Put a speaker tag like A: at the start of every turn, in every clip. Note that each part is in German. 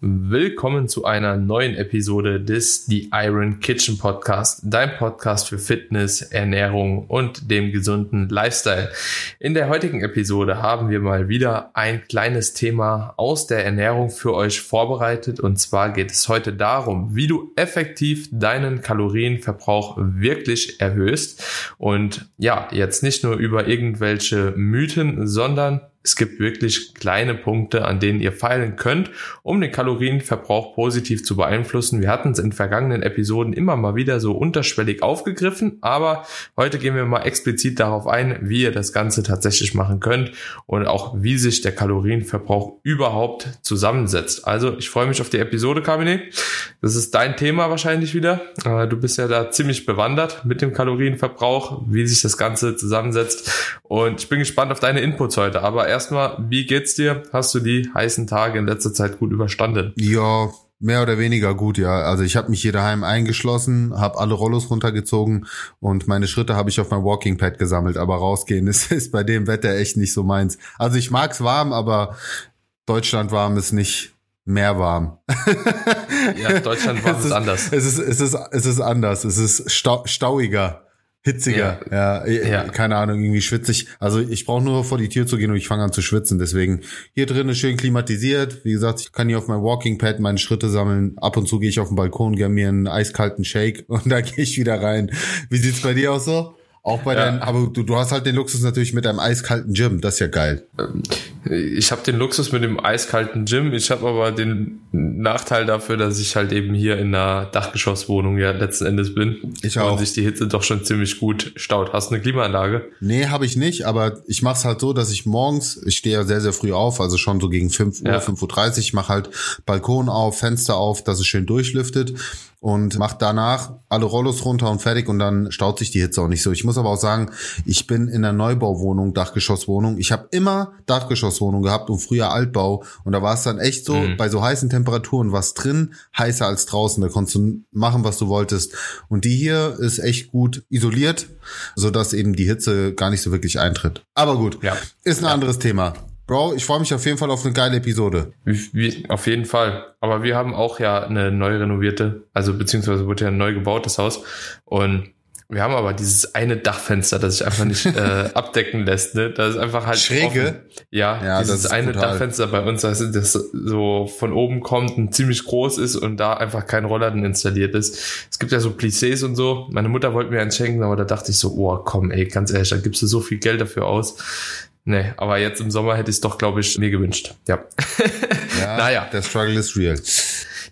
A: Willkommen zu einer neuen Episode des The Iron Kitchen Podcast, dein Podcast für Fitness, Ernährung und dem gesunden Lifestyle. In der heutigen Episode haben wir mal wieder ein kleines Thema aus der Ernährung für euch vorbereitet und zwar geht es heute darum, wie du effektiv deinen Kalorienverbrauch wirklich erhöhst und ja, jetzt nicht nur über irgendwelche Mythen, sondern es gibt wirklich kleine Punkte, an denen ihr feilen könnt, um den Kalorienverbrauch positiv zu beeinflussen. Wir hatten es in vergangenen Episoden immer mal wieder so unterschwellig aufgegriffen, aber heute gehen wir mal explizit darauf ein, wie ihr das Ganze tatsächlich machen könnt und auch wie sich der Kalorienverbrauch überhaupt zusammensetzt. Also ich freue mich auf die Episode, Kamine. Das ist dein Thema wahrscheinlich wieder. Äh, du bist ja da ziemlich bewandert mit dem Kalorienverbrauch, wie sich das Ganze zusammensetzt und ich bin gespannt auf deine Inputs heute. Aber erstmal, wie geht's dir? Hast du die heißen Tage in letzter Zeit gut überstanden?
B: Ja, mehr oder weniger gut, ja. Also ich habe mich hier daheim eingeschlossen, habe alle Rollos runtergezogen und meine Schritte habe ich auf mein Walking Pad gesammelt. Aber rausgehen ist, ist bei dem Wetter echt nicht so meins. Also ich mag's warm, aber Deutschland warm ist nicht mehr warm.
A: ja, Deutschland warm ist, ist, anders.
B: Es ist, es ist, es ist anders. Es ist stau, stauiger hitziger. Ja. ja. ja, keine Ahnung, irgendwie schwitzig. Also ich brauche nur vor die Tür zu gehen und ich fange an zu schwitzen. Deswegen hier drin ist schön klimatisiert. Wie gesagt, ich kann hier auf mein Walking Pad meine Schritte sammeln. Ab und zu gehe ich auf den Balkon, gern mir einen eiskalten Shake und da gehe ich wieder rein. Wie sieht's bei dir aus so? Auch bei ja. deinen, aber du, du hast halt den Luxus natürlich mit deinem eiskalten Gym, das ist ja geil.
A: Ich habe den Luxus mit dem eiskalten Gym, ich habe aber den Nachteil dafür, dass ich halt eben hier in einer Dachgeschosswohnung ja letzten Endes bin. Ich auch. Und sich die Hitze doch schon ziemlich gut staut. Hast du eine Klimaanlage?
B: Nee, habe ich nicht, aber ich mache es halt so, dass ich morgens, ich stehe ja sehr, sehr früh auf, also schon so gegen 5 Uhr, ja. 5.30 Uhr, mache halt Balkon auf, Fenster auf, dass es schön durchlüftet und macht danach alle Rollos runter und fertig und dann staut sich die Hitze auch nicht so. Ich muss aber auch sagen, ich bin in der Neubauwohnung, Dachgeschosswohnung. Ich habe immer Dachgeschosswohnung gehabt und früher Altbau und da war es dann echt so, mhm. bei so heißen Temperaturen was drin heißer als draußen. Da konntest du machen, was du wolltest. Und die hier ist echt gut isoliert, so dass eben die Hitze gar nicht so wirklich eintritt. Aber gut, ja. ist ein ja. anderes Thema. Bro, ich freue mich auf jeden Fall auf eine geile Episode.
A: Wie, wie, auf jeden Fall. Aber wir haben auch ja eine neu renovierte, also beziehungsweise wurde ja ein neu gebautes Haus. Und wir haben aber dieses eine Dachfenster, das sich einfach nicht äh, abdecken lässt. Ne? Das ist einfach halt
B: schräge.
A: Offen. Ja, ja dieses eine brutal. Dachfenster bei uns, das, das so von oben kommt und ziemlich groß ist und da einfach kein Rollladen installiert ist. Es gibt ja so Plissés und so. Meine Mutter wollte mir eins schenken, aber da dachte ich so, oh komm, ey, ganz ehrlich, da gibst du so viel Geld dafür aus. Nee, aber jetzt im Sommer hätte ich es doch, glaube ich, mir gewünscht. Ja.
B: ja naja. Der Struggle ist real.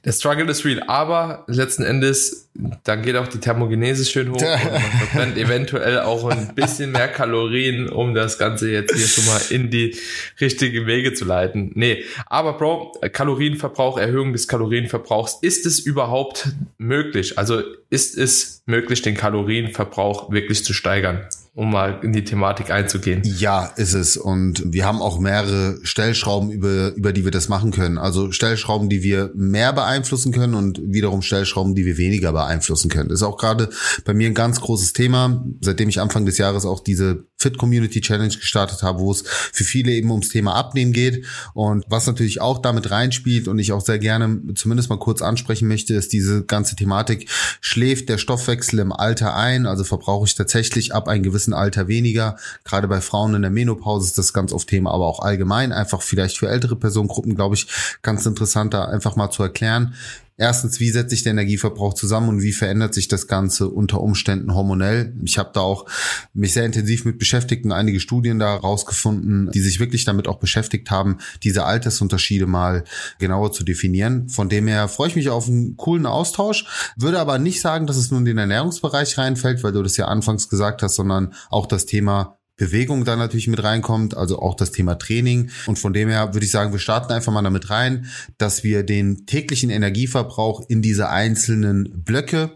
A: Der Struggle ist real, aber letzten Endes, dann geht auch die Thermogenese schön hoch und man verbrennt eventuell auch ein bisschen mehr Kalorien, um das Ganze jetzt hier schon mal in die richtige Wege zu leiten. Nee, aber Bro, Kalorienverbrauch, Erhöhung des Kalorienverbrauchs, ist es überhaupt möglich? Also ist es möglich, den Kalorienverbrauch wirklich zu steigern? um mal in die Thematik einzugehen.
B: Ja, ist es. Und wir haben auch mehrere Stellschrauben, über, über die wir das machen können. Also Stellschrauben, die wir mehr beeinflussen können und wiederum Stellschrauben, die wir weniger beeinflussen können. Das ist auch gerade bei mir ein ganz großes Thema, seitdem ich Anfang des Jahres auch diese Fit Community Challenge gestartet habe, wo es für viele eben ums Thema Abnehmen geht. Und was natürlich auch damit reinspielt und ich auch sehr gerne zumindest mal kurz ansprechen möchte, ist diese ganze Thematik, schläft der Stoffwechsel im Alter ein? Also verbrauche ich tatsächlich ab einem gewissen gewissen Alter weniger. Gerade bei Frauen in der Menopause ist das ganz oft Thema, aber auch allgemein einfach vielleicht für ältere Personengruppen, glaube ich, ganz interessant, da einfach mal zu erklären. Erstens, wie setzt sich der Energieverbrauch zusammen und wie verändert sich das Ganze unter Umständen hormonell? Ich habe da auch mich sehr intensiv mit beschäftigt und einige Studien da rausgefunden, die sich wirklich damit auch beschäftigt haben, diese Altersunterschiede mal genauer zu definieren. Von dem her freue ich mich auf einen coolen Austausch, würde aber nicht sagen, dass es nur in den Ernährungsbereich reinfällt, weil du das ja anfangs gesagt hast, sondern auch das Thema Bewegung da natürlich mit reinkommt, also auch das Thema Training. Und von dem her würde ich sagen, wir starten einfach mal damit rein, dass wir den täglichen Energieverbrauch in diese einzelnen Blöcke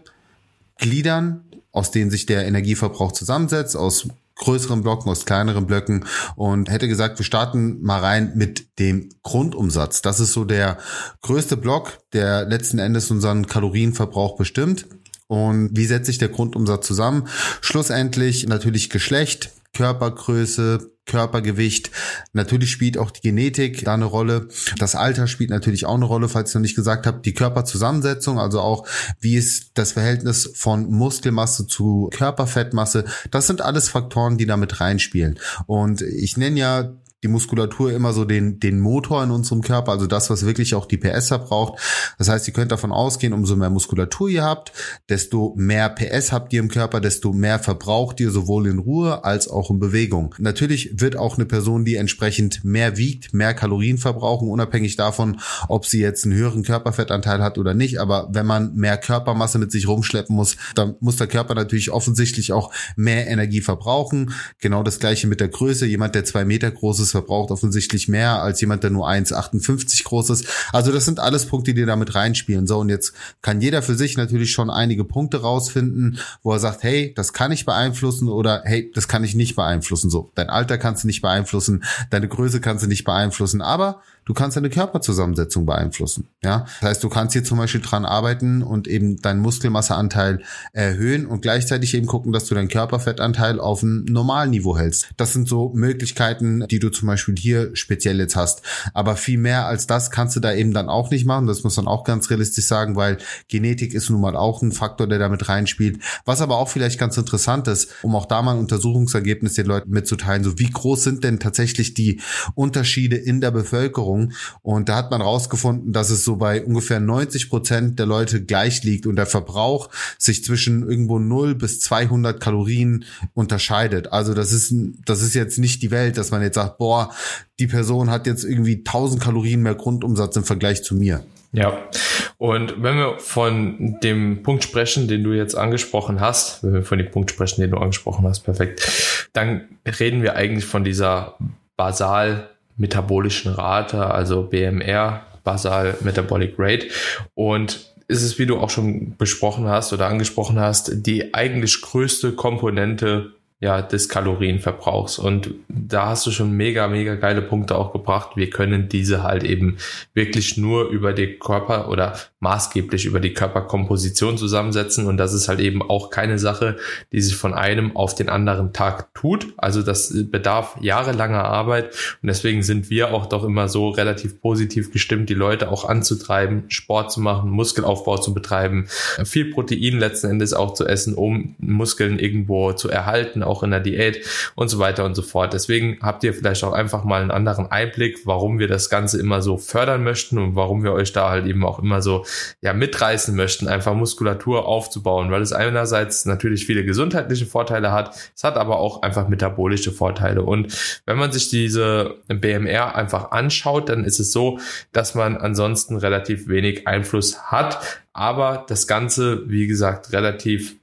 B: gliedern, aus denen sich der Energieverbrauch zusammensetzt, aus größeren Blöcken, aus kleineren Blöcken und hätte gesagt, wir starten mal rein mit dem Grundumsatz. Das ist so der größte Block, der letzten Endes unseren Kalorienverbrauch bestimmt. Und wie setzt sich der Grundumsatz zusammen? Schlussendlich natürlich Geschlecht, Körpergröße, Körpergewicht. Natürlich spielt auch die Genetik da eine Rolle. Das Alter spielt natürlich auch eine Rolle, falls ich noch nicht gesagt habe. Die Körperzusammensetzung, also auch wie ist das Verhältnis von Muskelmasse zu Körperfettmasse. Das sind alles Faktoren, die damit reinspielen. Und ich nenne ja die Muskulatur immer so den, den Motor in unserem Körper, also das, was wirklich auch die PS verbraucht. Das heißt, ihr könnt davon ausgehen, umso mehr Muskulatur ihr habt, desto mehr PS habt ihr im Körper, desto mehr verbraucht ihr sowohl in Ruhe als auch in Bewegung. Natürlich wird auch eine Person, die entsprechend mehr wiegt, mehr Kalorien verbrauchen, unabhängig davon, ob sie jetzt einen höheren Körperfettanteil hat oder nicht. Aber wenn man mehr Körpermasse mit sich rumschleppen muss, dann muss der Körper natürlich offensichtlich auch mehr Energie verbrauchen. Genau das gleiche mit der Größe. Jemand, der zwei Meter groß ist, ist, verbraucht offensichtlich mehr als jemand, der nur 1,58 groß ist. Also das sind alles Punkte, die damit reinspielen. So, und jetzt kann jeder für sich natürlich schon einige Punkte rausfinden, wo er sagt, hey, das kann ich beeinflussen oder hey, das kann ich nicht beeinflussen. So, dein Alter kannst du nicht beeinflussen, deine Größe kannst du nicht beeinflussen, aber du kannst deine Körperzusammensetzung beeinflussen. Ja, das heißt, du kannst hier zum Beispiel dran arbeiten und eben deinen Muskelmasseanteil erhöhen und gleichzeitig eben gucken, dass du deinen Körperfettanteil auf ein Normalniveau hältst. Das sind so Möglichkeiten, die du zum Beispiel hier speziell jetzt hast. Aber viel mehr als das kannst du da eben dann auch nicht machen. Das muss man auch ganz realistisch sagen, weil Genetik ist nun mal auch ein Faktor, der damit reinspielt. Was aber auch vielleicht ganz interessant ist, um auch da mal ein Untersuchungsergebnis den Leuten mitzuteilen, so wie groß sind denn tatsächlich die Unterschiede in der Bevölkerung Ernährung. Und da hat man rausgefunden, dass es so bei ungefähr 90 Prozent der Leute gleich liegt und der Verbrauch sich zwischen irgendwo 0 bis 200 Kalorien unterscheidet. Also das ist, das ist jetzt nicht die Welt, dass man jetzt sagt, boah, die Person hat jetzt irgendwie 1000 Kalorien mehr Grundumsatz im Vergleich zu mir.
A: Ja, und wenn wir von dem Punkt sprechen, den du jetzt angesprochen hast, wenn wir von dem Punkt sprechen, den du angesprochen hast, perfekt, dann reden wir eigentlich von dieser basal metabolischen Rate, also BMR, Basal Metabolic Rate. Und ist es, wie du auch schon besprochen hast oder angesprochen hast, die eigentlich größte Komponente ja, des Kalorienverbrauchs. Und da hast du schon mega, mega geile Punkte auch gebracht. Wir können diese halt eben wirklich nur über die Körper oder maßgeblich über die Körperkomposition zusammensetzen. Und das ist halt eben auch keine Sache, die sich von einem auf den anderen Tag tut. Also das bedarf jahrelanger Arbeit. Und deswegen sind wir auch doch immer so relativ positiv gestimmt, die Leute auch anzutreiben, Sport zu machen, Muskelaufbau zu betreiben, viel Protein letzten Endes auch zu essen, um Muskeln irgendwo zu erhalten auch in der Diät und so weiter und so fort. Deswegen habt ihr vielleicht auch einfach mal einen anderen Einblick, warum wir das Ganze immer so fördern möchten und warum wir euch da halt eben auch immer so ja mitreißen möchten, einfach Muskulatur aufzubauen, weil es einerseits natürlich viele gesundheitliche Vorteile hat, es hat aber auch einfach metabolische Vorteile. Und wenn man sich diese BMR einfach anschaut, dann ist es so, dass man ansonsten relativ wenig Einfluss hat, aber das Ganze, wie gesagt, relativ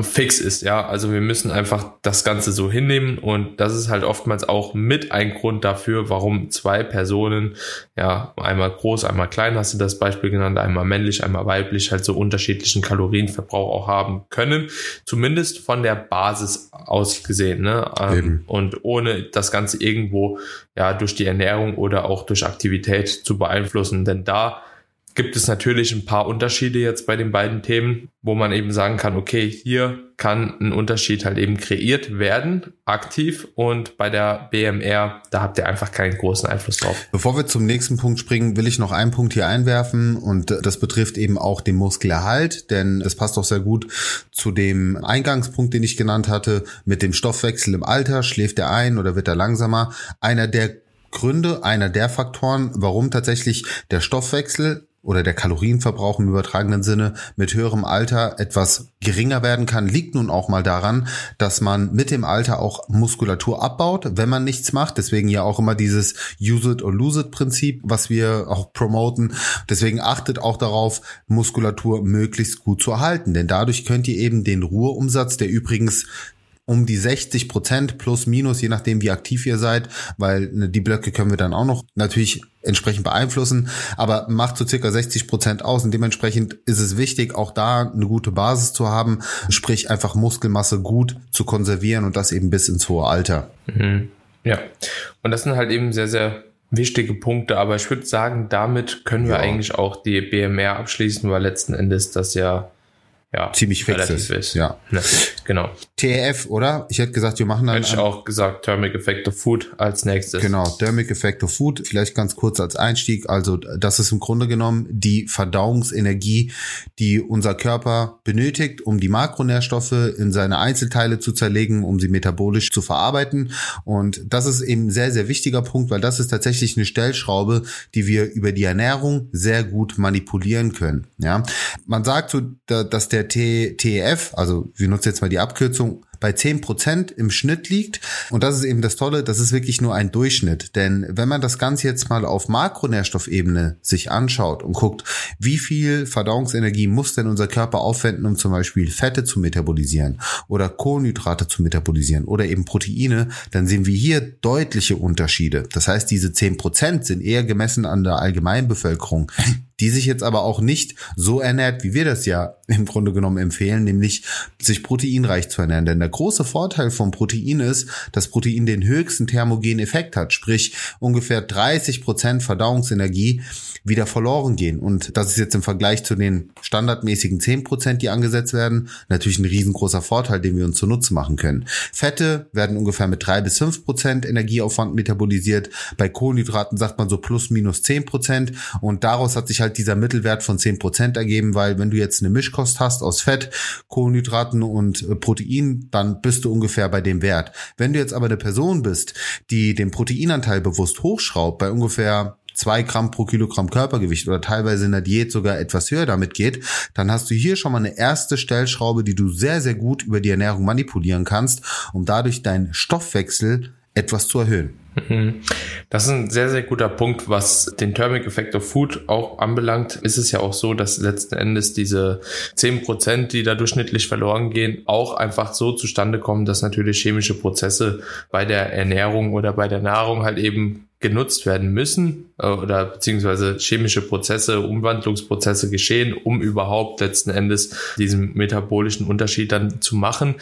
A: fix ist, ja. Also wir müssen einfach das Ganze so hinnehmen und das ist halt oftmals auch mit ein Grund dafür, warum zwei Personen, ja, einmal groß, einmal klein, hast du das Beispiel genannt, einmal männlich, einmal weiblich, halt so unterschiedlichen Kalorienverbrauch auch haben können. Zumindest von der Basis aus gesehen, ne? Ähm, und ohne das Ganze irgendwo, ja, durch die Ernährung oder auch durch Aktivität zu beeinflussen, denn da gibt es natürlich ein paar Unterschiede jetzt bei den beiden Themen, wo man eben sagen kann, okay, hier kann ein Unterschied halt eben kreiert werden, aktiv und bei der BMR, da habt ihr einfach keinen großen Einfluss drauf.
B: Bevor wir zum nächsten Punkt springen, will ich noch einen Punkt hier einwerfen und das betrifft eben auch den Muskelerhalt, denn das passt auch sehr gut zu dem Eingangspunkt, den ich genannt hatte, mit dem Stoffwechsel im Alter, schläft er ein oder wird er langsamer? Einer der Gründe, einer der Faktoren, warum tatsächlich der Stoffwechsel oder der Kalorienverbrauch im übertragenen Sinne mit höherem Alter etwas geringer werden kann, liegt nun auch mal daran, dass man mit dem Alter auch Muskulatur abbaut, wenn man nichts macht. Deswegen ja auch immer dieses Use it or lose it Prinzip, was wir auch promoten. Deswegen achtet auch darauf, Muskulatur möglichst gut zu erhalten, denn dadurch könnt ihr eben den Ruheumsatz, der übrigens um die 60 Prozent plus minus, je nachdem wie aktiv ihr seid, weil ne, die Blöcke können wir dann auch noch natürlich entsprechend beeinflussen, aber macht so circa 60 Prozent aus und dementsprechend ist es wichtig, auch da eine gute Basis zu haben, sprich einfach Muskelmasse gut zu konservieren und das eben bis ins hohe Alter.
A: Mhm. Ja, und das sind halt eben sehr, sehr wichtige Punkte, aber ich würde sagen, damit können wir ja. eigentlich auch die BMR abschließen, weil letzten Endes das ja ja,
B: ziemlich fix ist. ist.
A: Ja. Ne? Genau.
B: TEF, oder? Ich hätte gesagt, wir machen dann.
A: Hätte ich auch gesagt, Thermic Effect of Food als nächstes.
B: Genau, Thermic Effect of Food. Vielleicht ganz kurz als Einstieg. Also, das ist im Grunde genommen die Verdauungsenergie, die unser Körper benötigt, um die Makronährstoffe in seine Einzelteile zu zerlegen, um sie metabolisch zu verarbeiten. Und das ist eben ein sehr, sehr wichtiger Punkt, weil das ist tatsächlich eine Stellschraube, die wir über die Ernährung sehr gut manipulieren können. Ja, man sagt so, dass der TEF, also wir nutzen jetzt mal die Abkürzung, bei zehn Prozent im Schnitt liegt. Und das ist eben das Tolle, das ist wirklich nur ein Durchschnitt. Denn wenn man das Ganze jetzt mal auf Makronährstoffebene sich anschaut und guckt, wie viel Verdauungsenergie muss denn unser Körper aufwenden, um zum Beispiel Fette zu metabolisieren oder Kohlenhydrate zu metabolisieren oder eben Proteine, dann sehen wir hier deutliche Unterschiede. Das heißt, diese zehn Prozent sind eher gemessen an der Allgemeinbevölkerung die sich jetzt aber auch nicht so ernährt, wie wir das ja im Grunde genommen empfehlen, nämlich sich proteinreich zu ernähren. Denn der große Vorteil vom Protein ist, dass Protein den höchsten thermogenen Effekt hat, sprich ungefähr 30 Prozent Verdauungsenergie wieder verloren gehen. Und das ist jetzt im Vergleich zu den standardmäßigen 10 Prozent, die angesetzt werden, natürlich ein riesengroßer Vorteil, den wir uns zunutze machen können. Fette werden ungefähr mit drei bis fünf Prozent Energieaufwand metabolisiert. Bei Kohlenhydraten sagt man so plus minus 10 Prozent. Und daraus hat sich halt dieser Mittelwert von zehn Prozent ergeben, weil wenn du jetzt eine Mischkost hast aus Fett, Kohlenhydraten und Protein, dann bist du ungefähr bei dem Wert. Wenn du jetzt aber eine Person bist, die den Proteinanteil bewusst hochschraubt, bei ungefähr zwei Gramm pro Kilogramm Körpergewicht oder teilweise in der Diät sogar etwas höher damit geht, dann hast du hier schon mal eine erste Stellschraube, die du sehr, sehr gut über die Ernährung manipulieren kannst, um dadurch deinen Stoffwechsel etwas zu erhöhen.
A: Mhm. Das ist ein sehr, sehr guter Punkt, was den Thermic Effect of Food auch anbelangt. Ist es ja auch so, dass letzten Endes diese zehn Prozent, die da durchschnittlich verloren gehen, auch einfach so zustande kommen, dass natürlich chemische Prozesse bei der Ernährung oder bei der Nahrung halt eben genutzt werden müssen äh, oder beziehungsweise chemische Prozesse, Umwandlungsprozesse geschehen, um überhaupt letzten Endes diesen metabolischen Unterschied dann zu machen.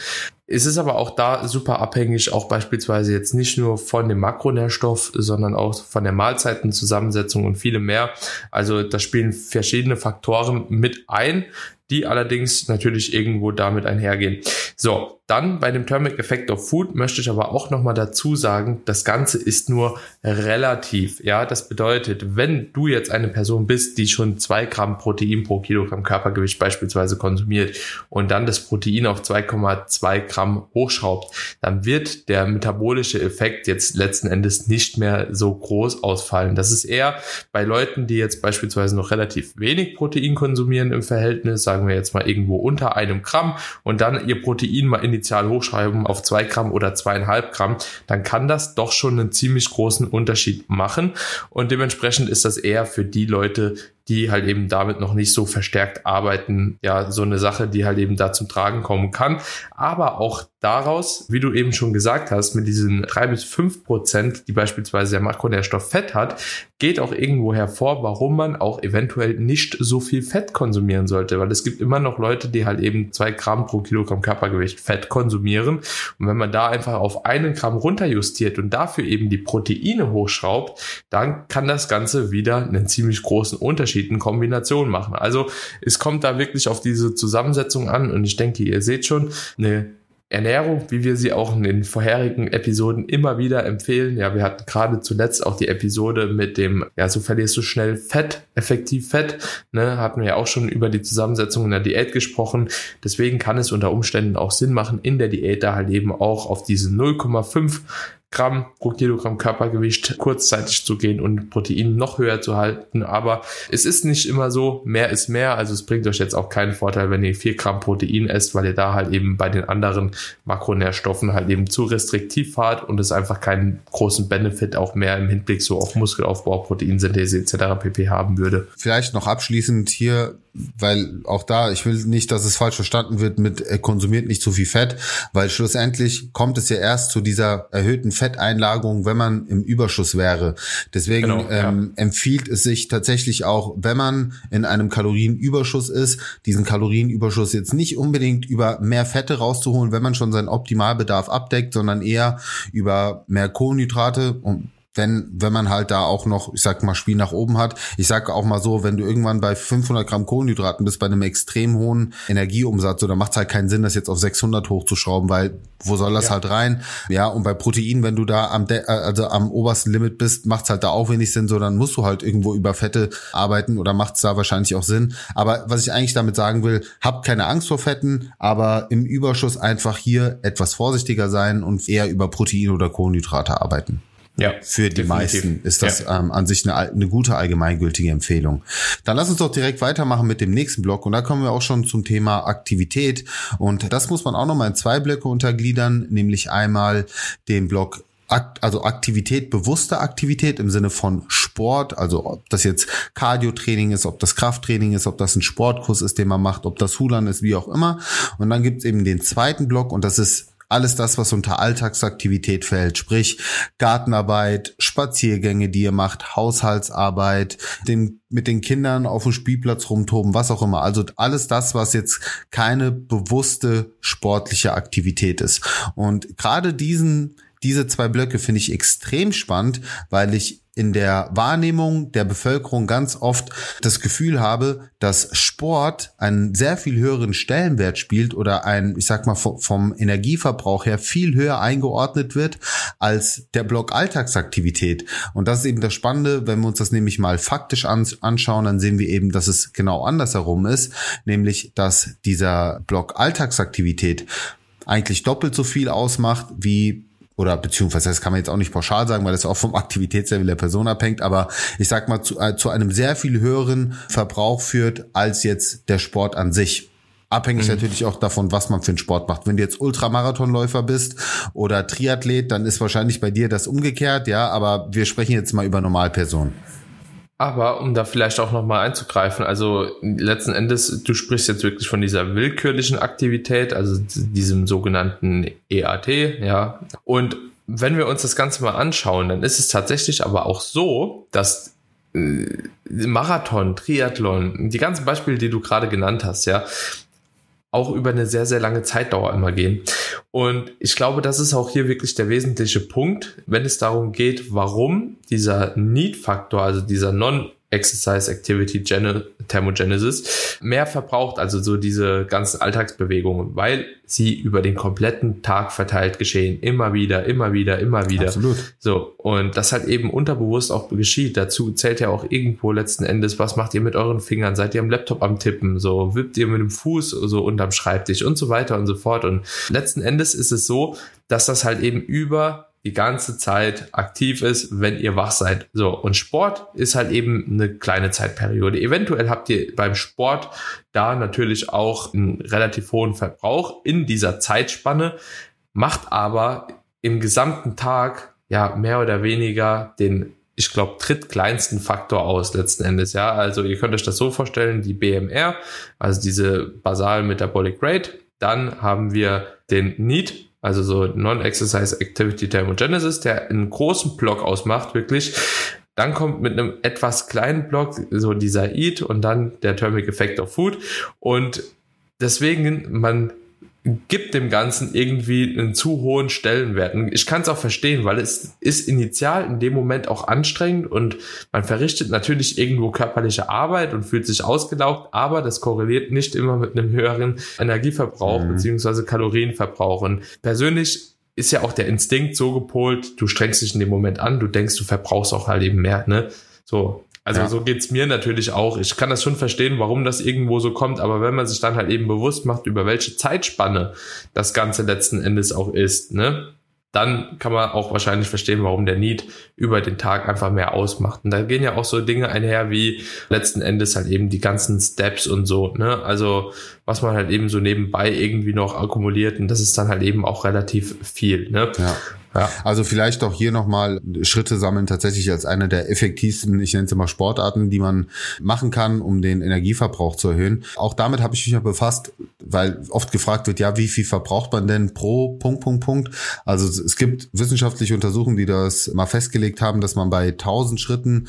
A: Es ist aber auch da super abhängig, auch beispielsweise jetzt nicht nur von dem Makronährstoff, sondern auch von der Mahlzeitenzusammensetzung und viele mehr. Also da spielen verschiedene Faktoren mit ein, die allerdings natürlich irgendwo damit einhergehen. So, dann bei dem Thermic Effect of Food möchte ich aber auch nochmal dazu sagen, das Ganze ist nur relativ. Ja, das bedeutet, wenn du jetzt eine Person bist, die schon zwei Gramm Protein pro Kilogramm Körpergewicht beispielsweise konsumiert und dann das Protein auf 2,2 Gramm hochschraubt, dann wird der metabolische Effekt jetzt letzten Endes nicht mehr so groß ausfallen. Das ist eher bei Leuten, die jetzt beispielsweise noch relativ wenig Protein konsumieren im Verhältnis, sagen wir jetzt mal irgendwo unter einem Gramm und dann ihr Protein mal initial hochschreiben auf zwei Gramm oder zweieinhalb Gramm, dann kann das doch schon einen ziemlich großen Unterschied machen. Und dementsprechend ist das eher für die Leute, die halt eben damit noch nicht so verstärkt arbeiten, ja, so eine Sache, die halt eben da zum Tragen kommen kann. Aber auch daraus, wie du eben schon gesagt hast, mit diesen drei bis fünf Prozent, die beispielsweise der Makronährstoff Fett hat, geht auch irgendwo hervor, warum man auch eventuell nicht so viel Fett konsumieren sollte, weil es gibt immer noch Leute, die halt eben zwei Gramm pro Kilogramm Körpergewicht Fett konsumieren. Und wenn man da einfach auf einen Gramm runterjustiert und dafür eben die Proteine hochschraubt, dann kann das Ganze wieder einen ziemlich großen Unterschied in Kombination machen. Also es kommt da wirklich auf diese Zusammensetzung an und ich denke, ihr seht schon, eine Ernährung, wie wir sie auch in den vorherigen Episoden immer wieder empfehlen. Ja, wir hatten gerade zuletzt auch die Episode mit dem, ja, so verlierst du schnell Fett, effektiv Fett, ne, hatten wir ja auch schon über die Zusammensetzung in der Diät gesprochen. Deswegen kann es unter Umständen auch Sinn machen, in der Diät da halt eben auch auf diese 0,5 Gramm pro Kilogramm Körpergewicht kurzzeitig zu gehen und Protein noch höher zu halten. Aber es ist nicht immer so, mehr ist mehr. Also es bringt euch jetzt auch keinen Vorteil, wenn ihr vier Gramm Protein esst, weil ihr da halt eben bei den anderen Makronährstoffen halt eben zu restriktiv fahrt und es einfach keinen großen Benefit auch mehr im Hinblick so auf Muskelaufbau, Proteinsynthese etc. pp haben würde.
B: Vielleicht noch abschließend hier weil auch da, ich will nicht, dass es falsch verstanden wird mit äh, konsumiert nicht zu viel Fett, weil schlussendlich kommt es ja erst zu dieser erhöhten Fetteinlagerung, wenn man im Überschuss wäre. Deswegen genau, ähm, ja. empfiehlt es sich tatsächlich auch, wenn man in einem Kalorienüberschuss ist, diesen Kalorienüberschuss jetzt nicht unbedingt über mehr Fette rauszuholen, wenn man schon seinen Optimalbedarf abdeckt, sondern eher über mehr Kohlenhydrate und wenn, wenn man halt da auch noch, ich sag mal, Spiel nach oben hat. Ich sag auch mal so, wenn du irgendwann bei 500 Gramm Kohlenhydraten bist, bei einem extrem hohen Energieumsatz, oder macht es halt keinen Sinn, das jetzt auf 600 hochzuschrauben, weil wo soll das ja. halt rein? Ja, und bei Protein, wenn du da am, De also am obersten Limit bist, macht es halt da auch wenig Sinn, so dann musst du halt irgendwo über Fette arbeiten oder macht es da wahrscheinlich auch Sinn. Aber was ich eigentlich damit sagen will, habt keine Angst vor Fetten, aber im Überschuss einfach hier etwas vorsichtiger sein und eher über Protein oder Kohlenhydrate arbeiten. Ja, für die definitiv. meisten ist das ja. ähm, an sich eine, eine gute allgemeingültige Empfehlung. Dann lass uns doch direkt weitermachen mit dem nächsten Block und da kommen wir auch schon zum Thema Aktivität und das muss man auch nochmal in zwei Blöcke untergliedern, nämlich einmal den Block also Aktivität, bewusste Aktivität im Sinne von Sport, also ob das jetzt Cardio-Training ist, ob das Krafttraining ist, ob das ein Sportkurs ist, den man macht, ob das Hulan ist, wie auch immer. Und dann gibt's eben den zweiten Block und das ist alles das, was unter Alltagsaktivität fällt, sprich Gartenarbeit, Spaziergänge, die ihr macht, Haushaltsarbeit, den, mit den Kindern auf dem Spielplatz rumtoben, was auch immer. Also alles das, was jetzt keine bewusste sportliche Aktivität ist. Und gerade diesen diese zwei Blöcke finde ich extrem spannend, weil ich in der Wahrnehmung der Bevölkerung ganz oft das Gefühl habe, dass Sport einen sehr viel höheren Stellenwert spielt oder ein, ich sag mal, vom Energieverbrauch her viel höher eingeordnet wird als der Block Alltagsaktivität. Und das ist eben das Spannende, wenn wir uns das nämlich mal faktisch anschauen, dann sehen wir eben, dass es genau andersherum ist, nämlich, dass dieser Block Alltagsaktivität eigentlich doppelt so viel ausmacht wie oder beziehungsweise das kann man jetzt auch nicht pauschal sagen, weil das auch vom Aktivitätslevel der Person abhängt, aber ich sag mal zu, äh, zu einem sehr viel höheren Verbrauch führt als jetzt der Sport an sich. Abhängig mhm. natürlich auch davon, was man für einen Sport macht. Wenn du jetzt Ultramarathonläufer bist oder Triathlet, dann ist wahrscheinlich bei dir das umgekehrt, ja, aber wir sprechen jetzt mal über Normalpersonen.
A: Aber um da vielleicht auch nochmal einzugreifen, also letzten Endes, du sprichst jetzt wirklich von dieser willkürlichen Aktivität, also diesem sogenannten EAT, ja. Und wenn wir uns das Ganze mal anschauen, dann ist es tatsächlich aber auch so, dass äh, Marathon, Triathlon, die ganzen Beispiele, die du gerade genannt hast, ja, auch über eine sehr, sehr lange Zeitdauer immer gehen. Und ich glaube, das ist auch hier wirklich der wesentliche Punkt, wenn es darum geht, warum dieser Need-Faktor, also dieser Non- Exercise Activity Thermogenesis mehr verbraucht, also so diese ganzen Alltagsbewegungen, weil sie über den kompletten Tag verteilt geschehen. Immer wieder, immer wieder, immer wieder. Absolut. So. Und das halt eben unterbewusst auch geschieht. Dazu zählt ja auch irgendwo letzten Endes, was macht ihr mit euren Fingern? Seid ihr am Laptop am Tippen? So, wippt ihr mit dem Fuß so unterm Schreibtisch und so weiter und so fort. Und letzten Endes ist es so, dass das halt eben über die ganze Zeit aktiv ist, wenn ihr wach seid. So, und Sport ist halt eben eine kleine Zeitperiode. Eventuell habt ihr beim Sport da natürlich auch einen relativ hohen Verbrauch in dieser Zeitspanne, macht aber im gesamten Tag ja mehr oder weniger den ich glaube, drittkleinsten Faktor aus letzten Endes. Ja, also ihr könnt euch das so vorstellen, die BMR, also diese Basal Metabolic Rate, dann haben wir den NEAT, also so Non-Exercise Activity Thermogenesis, der einen großen Block ausmacht, wirklich. Dann kommt mit einem etwas kleinen Block so dieser Eat und dann der Thermic Effect of Food. Und deswegen, man gibt dem Ganzen irgendwie einen zu hohen Stellenwert. Ich kann es auch verstehen, weil es ist initial in dem Moment auch anstrengend und man verrichtet natürlich irgendwo körperliche Arbeit und fühlt sich ausgelaugt, aber das korreliert nicht immer mit einem höheren Energieverbrauch mhm. beziehungsweise Kalorienverbrauch. Und persönlich ist ja auch der Instinkt so gepolt, du strengst dich in dem Moment an, du denkst, du verbrauchst auch halt eben mehr, ne? So, also ja. so geht's mir natürlich auch. Ich kann das schon verstehen, warum das irgendwo so kommt, aber wenn man sich dann halt eben bewusst macht, über welche Zeitspanne das Ganze letzten Endes auch ist, ne? Dann kann man auch wahrscheinlich verstehen, warum der Need über den Tag einfach mehr ausmacht. Und da gehen ja auch so Dinge einher wie letzten Endes halt eben die ganzen Steps und so, ne? Also was man halt eben so nebenbei irgendwie noch akkumuliert und das ist dann halt eben auch relativ viel, ne?
B: Ja. Ja. Also vielleicht auch hier nochmal Schritte sammeln tatsächlich als eine der effektivsten, ich nenne es immer Sportarten, die man machen kann, um den Energieverbrauch zu erhöhen. Auch damit habe ich mich ja befasst, weil oft gefragt wird, ja, wie viel verbraucht man denn pro Punkt, Punkt, Punkt. Also es gibt wissenschaftliche Untersuchungen, die das mal festgelegt haben, dass man bei 1000 Schritten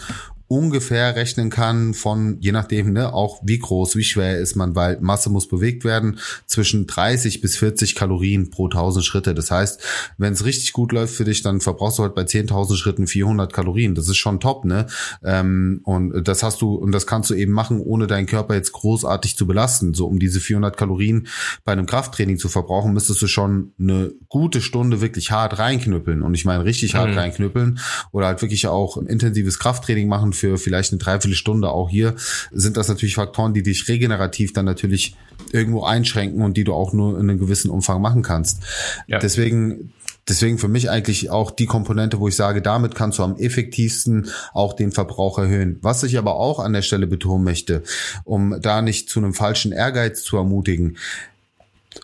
B: ungefähr rechnen kann von, je nachdem, ne, auch wie groß, wie schwer ist man, weil Masse muss bewegt werden, zwischen 30 bis 40 Kalorien pro 1000 Schritte. Das heißt, wenn es richtig gut läuft für dich, dann verbrauchst du halt bei 10.000 Schritten 400 Kalorien. Das ist schon top, ne? Ähm, und das hast du, und das kannst du eben machen, ohne deinen Körper jetzt großartig zu belasten. So, um diese 400 Kalorien bei einem Krafttraining zu verbrauchen, müsstest du schon eine gute Stunde wirklich hart reinknüppeln. Und ich meine richtig hart mhm. reinknüppeln oder halt wirklich auch intensives Krafttraining machen für vielleicht eine Dreiviertelstunde. Auch hier sind das natürlich Faktoren, die dich regenerativ dann natürlich irgendwo einschränken und die du auch nur in einem gewissen Umfang machen kannst. Ja. Deswegen Deswegen für mich eigentlich auch die Komponente, wo ich sage, damit kannst du am effektivsten auch den Verbrauch erhöhen. Was ich aber auch an der Stelle betonen möchte, um da nicht zu einem falschen Ehrgeiz zu ermutigen,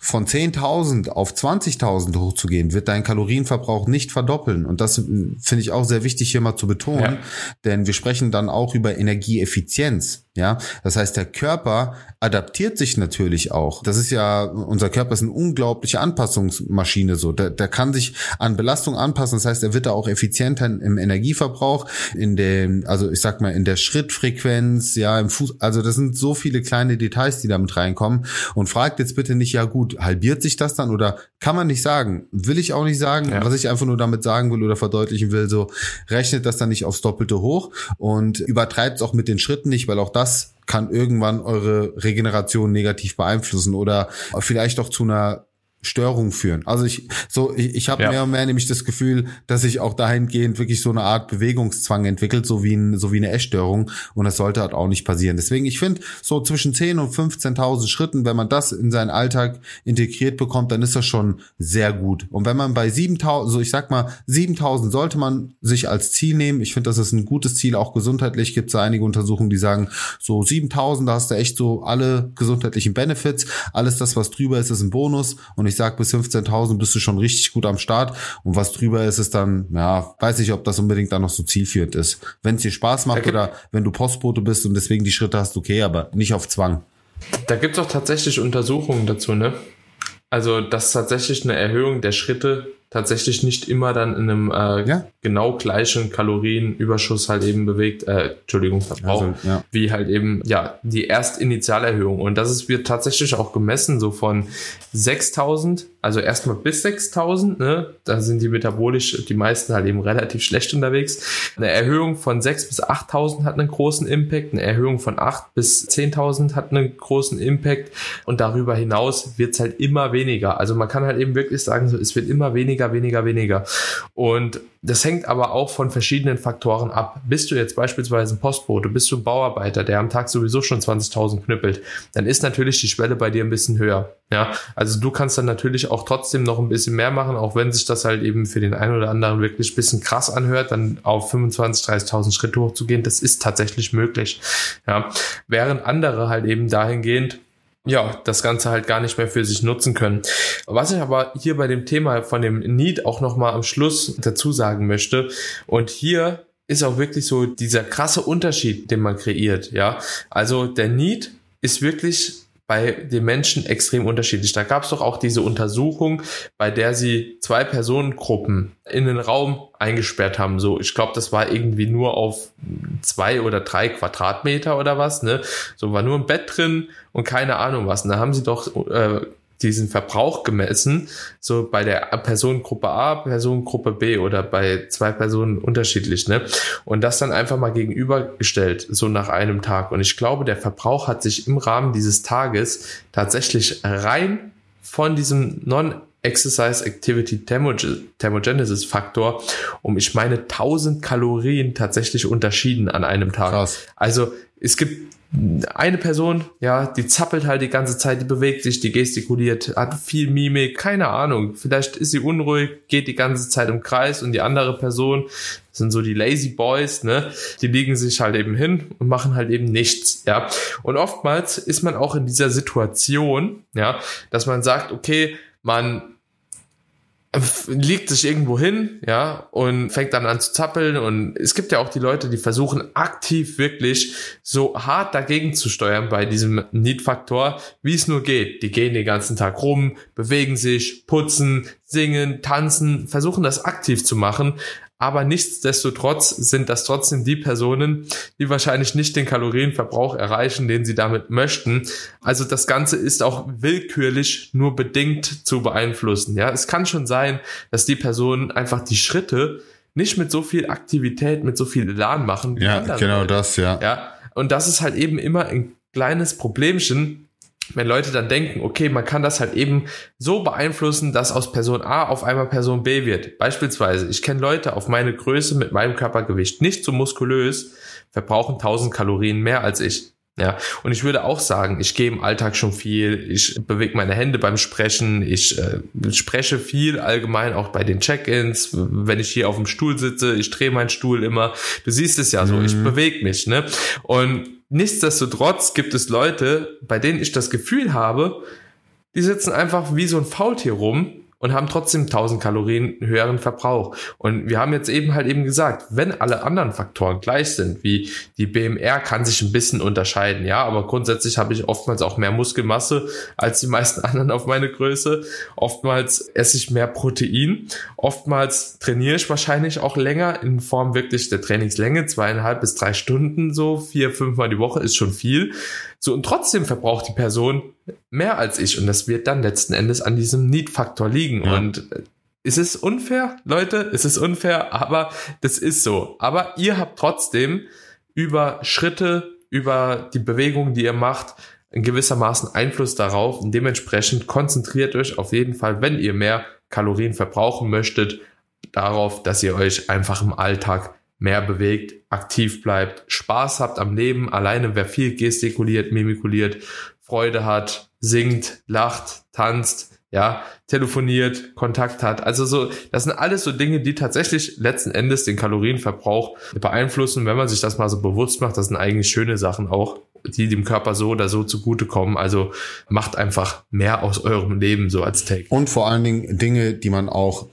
B: von 10.000 auf 20.000 hochzugehen, wird dein Kalorienverbrauch nicht verdoppeln. Und das finde ich auch sehr wichtig hier mal zu betonen, ja. denn wir sprechen dann auch über Energieeffizienz. Ja, das heißt, der Körper adaptiert sich natürlich auch. Das ist ja, unser Körper ist eine unglaubliche Anpassungsmaschine so. Der, der kann sich an Belastung anpassen. Das heißt, er wird da auch effizienter im Energieverbrauch, in dem, also ich sag mal, in der Schrittfrequenz, ja, im Fuß, also das sind so viele kleine Details, die damit reinkommen. Und fragt jetzt bitte nicht, ja gut, halbiert sich das dann oder kann man nicht sagen? Will ich auch nicht sagen. Ja. Was ich einfach nur damit sagen will oder verdeutlichen will, so rechnet das dann nicht aufs Doppelte hoch und übertreibt es auch mit den Schritten nicht, weil auch das das kann irgendwann eure Regeneration negativ beeinflussen oder vielleicht auch zu einer Störung führen. Also ich so ich, ich habe ja. mehr und mehr nämlich das Gefühl, dass sich auch dahingehend wirklich so eine Art Bewegungszwang entwickelt, so wie ein, so wie eine Essstörung und das sollte halt auch nicht passieren. Deswegen ich finde so zwischen 10 und 15.000 Schritten, wenn man das in seinen Alltag integriert bekommt, dann ist das schon sehr gut. Und wenn man bei 7.000, so ich sag mal 7.000 sollte man sich als Ziel nehmen. Ich finde, das ist ein gutes Ziel, auch gesundheitlich gibt es einige Untersuchungen, die sagen, so 7.000, da hast du echt so alle gesundheitlichen Benefits, alles das was drüber ist, ist ein Bonus und ich ich sag bis 15.000 bist du schon richtig gut am Start und was drüber ist, ist dann, ja, weiß ich, ob das unbedingt dann noch so zielführend ist. Wenn es dir Spaß macht oder wenn du Postbote bist und deswegen die Schritte hast, okay, aber nicht auf Zwang.
A: Da gibt es auch tatsächlich Untersuchungen dazu, ne? Also, dass tatsächlich eine Erhöhung der Schritte tatsächlich nicht immer dann in einem äh, ja. genau gleichen Kalorienüberschuss halt eben bewegt, äh, Entschuldigung, Verbrauch, also, ja. wie halt eben, ja, die Erstinitialerhöhung. Und das ist wird tatsächlich auch gemessen, so von 6000, also erstmal bis 6000, ne, da sind die metabolisch, die meisten halt eben relativ schlecht unterwegs. Eine Erhöhung von 6 bis 8000 hat einen großen Impact, eine Erhöhung von 8 bis 10.000 hat einen großen Impact und darüber hinaus wird es halt immer weniger. Also man kann halt eben wirklich sagen, so, es wird immer weniger weniger, weniger, weniger. Und das hängt aber auch von verschiedenen Faktoren ab. Bist du jetzt beispielsweise ein Postbote, bist du ein Bauarbeiter, der am Tag sowieso schon 20.000 knüppelt, dann ist natürlich die Schwelle bei dir ein bisschen höher. Ja, also du kannst dann natürlich auch trotzdem noch ein bisschen mehr machen, auch wenn sich das halt eben für den einen oder anderen wirklich ein bisschen krass anhört, dann auf 25.000, 30.000 Schritte hochzugehen, das ist tatsächlich möglich. Ja, während andere halt eben dahingehend ja, das Ganze halt gar nicht mehr für sich nutzen können. Was ich aber hier bei dem Thema von dem Need auch nochmal am Schluss dazu sagen möchte, und hier ist auch wirklich so dieser krasse Unterschied, den man kreiert, ja. Also der Need ist wirklich bei den Menschen extrem unterschiedlich. Da gab es doch auch diese Untersuchung, bei der sie zwei Personengruppen in den Raum eingesperrt haben. So, ich glaube, das war irgendwie nur auf zwei oder drei Quadratmeter oder was. Ne, so war nur ein Bett drin und keine Ahnung was. Und da haben sie doch äh, diesen Verbrauch gemessen, so bei der Personengruppe A, Personengruppe B oder bei zwei Personen unterschiedlich, ne? Und das dann einfach mal gegenübergestellt, so nach einem Tag. Und ich glaube, der Verbrauch hat sich im Rahmen dieses Tages tatsächlich rein von diesem Non- Exercise Activity Thermogenesis Faktor um, ich meine, 1000 Kalorien tatsächlich unterschieden an einem Tag. Krass. Also es gibt eine Person, ja, die zappelt halt die ganze Zeit, die bewegt sich, die gestikuliert, hat viel Mimik, keine Ahnung. Vielleicht ist sie unruhig, geht die ganze Zeit im Kreis und die andere Person, sind so die Lazy Boys, ne, die liegen sich halt eben hin und machen halt eben nichts, ja. Und oftmals ist man auch in dieser Situation, ja, dass man sagt, okay, man legt sich irgendwo hin, ja, und fängt dann an zu zappeln. Und es gibt ja auch die Leute, die versuchen aktiv wirklich so hart dagegen zu steuern bei diesem Need-Faktor, wie es nur geht. Die gehen den ganzen Tag rum, bewegen sich, putzen, singen, tanzen, versuchen das aktiv zu machen. Aber nichtsdestotrotz sind das trotzdem die Personen, die wahrscheinlich nicht den Kalorienverbrauch erreichen, den sie damit möchten. Also das Ganze ist auch willkürlich nur bedingt zu beeinflussen. Ja, es kann schon sein, dass die Personen einfach die Schritte nicht mit so viel Aktivität, mit so viel Elan machen.
B: Ja, genau Leute. das, ja.
A: Ja, und das ist halt eben immer ein kleines Problemchen, wenn Leute dann denken, okay, man kann das halt eben so beeinflussen, dass aus Person A auf einmal Person B wird. Beispielsweise, ich kenne Leute auf meine Größe mit meinem Körpergewicht, nicht so muskulös, verbrauchen 1000 Kalorien mehr als ich. Ja, und ich würde auch sagen, ich gehe im Alltag schon viel, ich bewege meine Hände beim Sprechen, ich äh, spreche viel allgemein auch bei den Check-ins, wenn ich hier auf dem Stuhl sitze, ich drehe meinen Stuhl immer. Du siehst es ja so, mhm. ich bewege mich, ne? Und nichtsdestotrotz gibt es Leute, bei denen ich das Gefühl habe, die sitzen einfach wie so ein Faultier rum und haben trotzdem 1000 Kalorien höheren Verbrauch. Und wir haben jetzt eben halt eben gesagt, wenn alle anderen Faktoren gleich sind, wie die BMR kann sich ein bisschen unterscheiden, ja, aber grundsätzlich habe ich oftmals auch mehr Muskelmasse als die meisten anderen auf meine Größe. Oftmals esse ich mehr Protein. Oftmals trainiere ich wahrscheinlich auch länger in Form wirklich der Trainingslänge, zweieinhalb bis drei Stunden so, vier, fünfmal die Woche ist schon viel. So, und trotzdem verbraucht die Person mehr als ich. Und das wird dann letzten Endes an diesem Need-Faktor liegen. Ja. Und äh, ist es unfair, Leute? Ist es unfair? Aber das ist so. Aber ihr habt trotzdem über Schritte, über die Bewegungen, die ihr macht, in gewissermaßen Einfluss darauf. Und dementsprechend konzentriert euch auf jeden Fall, wenn ihr mehr Kalorien verbrauchen möchtet, darauf, dass ihr euch einfach im Alltag mehr bewegt, aktiv bleibt, Spaß habt am Leben, alleine wer viel gestikuliert, mimikuliert, Freude hat, singt, lacht, tanzt, ja, telefoniert, Kontakt hat. Also so, das sind alles so Dinge, die tatsächlich letzten Endes den Kalorienverbrauch beeinflussen. Wenn man sich das mal so bewusst macht, das sind eigentlich schöne Sachen auch, die dem Körper so oder so zugutekommen. Also macht einfach mehr aus eurem Leben so als Take.
B: Und vor allen Dingen Dinge, die man auch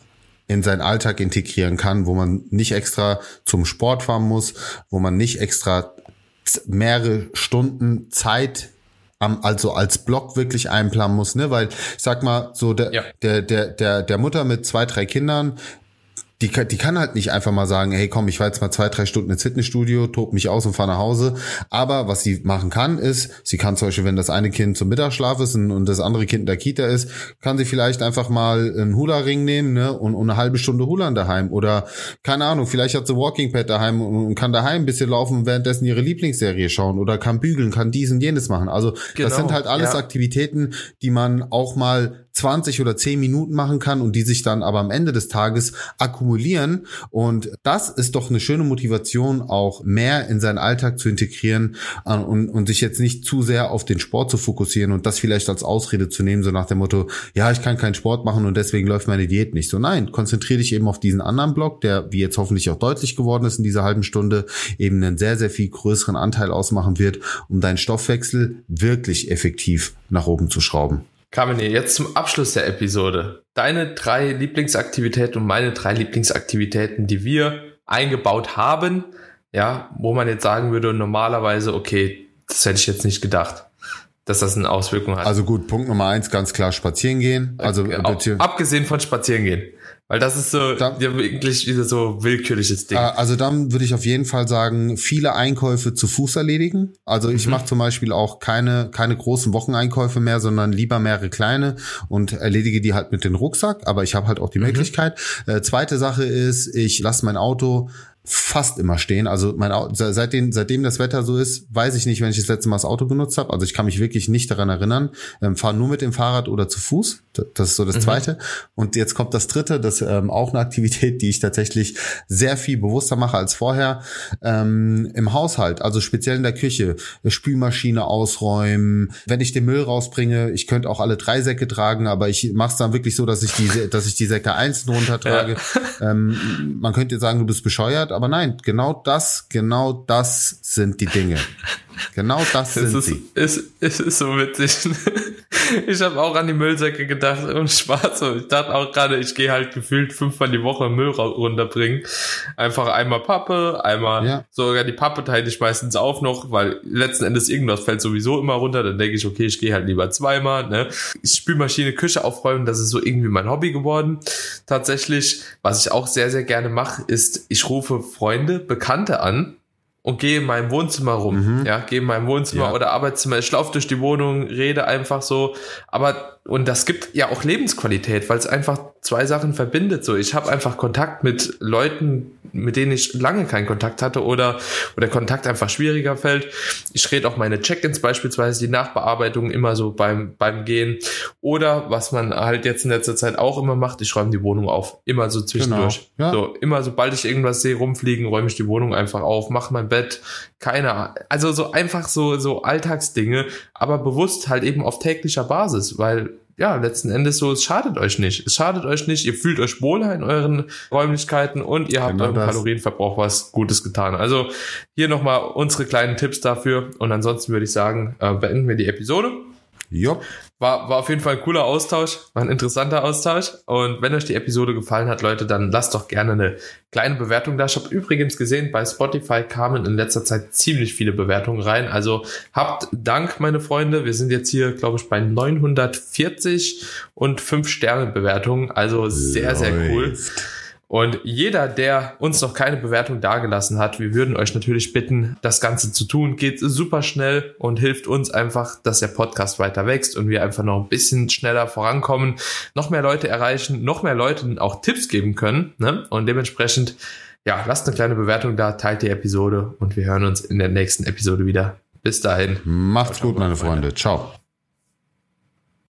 B: in seinen Alltag integrieren kann, wo man nicht extra zum Sport fahren muss, wo man nicht extra mehrere Stunden Zeit also als Block wirklich einplanen muss, ne? Weil ich sag mal, so der, ja. der, der, der, der Mutter mit zwei, drei Kindern, die, kann, die kann halt nicht einfach mal sagen, hey komm, ich war jetzt mal zwei, drei Stunden ins Fitnessstudio, tob mich aus und fahre nach Hause. Aber was sie machen kann, ist, sie kann zum Beispiel, wenn das eine Kind zum Mittagsschlaf ist und das andere Kind in der Kita ist, kann sie vielleicht einfach mal einen Hula-Ring nehmen ne, und, und eine halbe Stunde Hulan daheim. Oder keine Ahnung, vielleicht hat sie Walking Pad daheim und, und kann daheim ein bisschen laufen und währenddessen ihre Lieblingsserie schauen oder kann bügeln, kann dies und jenes machen. Also genau, das sind halt alles ja. Aktivitäten, die man auch mal 20 oder 10 Minuten machen kann und die sich dann aber am Ende des Tages akkumulieren. Und das ist doch eine schöne Motivation, auch mehr in seinen Alltag zu integrieren äh, und, und sich jetzt nicht zu sehr auf den Sport zu fokussieren und das vielleicht als Ausrede zu nehmen, so nach dem Motto, ja, ich kann keinen Sport machen und deswegen läuft meine Diät nicht. So nein, konzentriere dich eben auf diesen anderen Block, der, wie jetzt hoffentlich auch deutlich geworden ist in dieser halben Stunde, eben einen sehr, sehr viel größeren Anteil ausmachen wird, um deinen Stoffwechsel wirklich effektiv nach oben zu schrauben.
A: Kamine, jetzt zum Abschluss der Episode. Deine drei Lieblingsaktivitäten und meine drei Lieblingsaktivitäten, die wir eingebaut haben, ja, wo man jetzt sagen würde, normalerweise, okay, das hätte ich jetzt nicht gedacht, dass das eine Auswirkung hat.
B: Also gut, Punkt Nummer eins, ganz klar spazieren gehen. Also
A: okay, abgesehen von spazieren gehen. Weil das ist so da, ja, wirklich wieder so willkürliches Ding.
B: Ah, also dann würde ich auf jeden Fall sagen, viele Einkäufe zu Fuß erledigen. Also ich mhm. mache zum Beispiel auch keine, keine großen Wocheneinkäufe mehr, sondern lieber mehrere kleine und erledige die halt mit dem Rucksack. Aber ich habe halt auch die mhm. Möglichkeit. Äh, zweite Sache ist, ich lasse mein Auto fast immer stehen. Also mein Auto, seitdem, seitdem das Wetter so ist, weiß ich nicht, wenn ich das letzte Mal das Auto genutzt habe. Also ich kann mich wirklich nicht daran erinnern. Ähm, Fahre nur mit dem Fahrrad oder zu Fuß. Das ist so das mhm. Zweite. Und jetzt kommt das Dritte, das ähm, auch eine Aktivität, die ich tatsächlich sehr viel bewusster mache als vorher. Ähm, Im Haushalt, also speziell in der Küche, Spülmaschine ausräumen. Wenn ich den Müll rausbringe, ich könnte auch alle drei Säcke tragen, aber ich mache es dann wirklich so, dass ich die, dass ich die Säcke einzeln runtertrage. Ja. Ähm, man könnte sagen, du bist bescheuert aber nein, genau das, genau das sind die Dinge. Genau das sind
A: es ist,
B: sie.
A: Es, es ist so witzig. ich habe auch an die Müllsäcke gedacht und Spaß. Ich dachte auch gerade, ich gehe halt gefühlt fünfmal die Woche Müll runterbringen. Einfach einmal Pappe, einmal ja. sogar die Pappe teile ich meistens auf noch, weil letzten Endes irgendwas fällt sowieso immer runter. Dann denke ich, okay, ich gehe halt lieber zweimal. Ne? Spülmaschine, Küche aufräumen, das ist so irgendwie mein Hobby geworden. Tatsächlich, was ich auch sehr, sehr gerne mache, ist, ich rufe Freunde, Bekannte an und gehe in meinem Wohnzimmer rum. Mhm. Ja, gehe in meinem Wohnzimmer ja. oder Arbeitszimmer. Ich laufe durch die Wohnung, rede einfach so. Aber und das gibt ja auch Lebensqualität, weil es einfach zwei Sachen verbindet. So, ich habe einfach Kontakt mit Leuten, mit denen ich lange keinen Kontakt hatte oder oder Kontakt einfach schwieriger fällt. Ich rede auch meine Check-ins beispielsweise die Nachbearbeitung immer so beim beim Gehen oder was man halt jetzt in letzter Zeit auch immer macht, ich räume die Wohnung auf, immer so zwischendurch. Genau. Ja. So immer sobald ich irgendwas sehe rumfliegen, räume ich die Wohnung einfach auf, mache mein Bett, keine, also so einfach so so Alltagsdinge, aber bewusst halt eben auf täglicher Basis, weil ja, letzten Endes so, es schadet euch nicht. Es schadet euch nicht, ihr fühlt euch wohler in euren Räumlichkeiten und ihr habt genau eurem das. Kalorienverbrauch was Gutes getan. Also hier nochmal unsere kleinen Tipps dafür und ansonsten würde ich sagen, äh, beenden wir die Episode.
B: Jupp.
A: War, war auf jeden Fall ein cooler Austausch, war ein interessanter Austausch. Und wenn euch die Episode gefallen hat, Leute, dann lasst doch gerne eine kleine Bewertung da. Ich habe übrigens gesehen, bei Spotify kamen in letzter Zeit ziemlich viele Bewertungen rein. Also habt Dank, meine Freunde. Wir sind jetzt hier, glaube ich, bei 940 und 5 Sterne Bewertungen. Also sehr, sehr cool. Und jeder, der uns noch keine Bewertung dagelassen hat, wir würden euch natürlich bitten, das Ganze zu tun. Geht super schnell und hilft uns einfach, dass der Podcast weiter wächst und wir einfach noch ein bisschen schneller vorankommen, noch mehr Leute erreichen, noch mehr Leuten auch Tipps geben können. Ne? Und dementsprechend, ja, lasst eine kleine Bewertung da, teilt die Episode und wir hören uns in der nächsten Episode wieder. Bis dahin.
B: Macht's gut, meine Freunde. Ciao.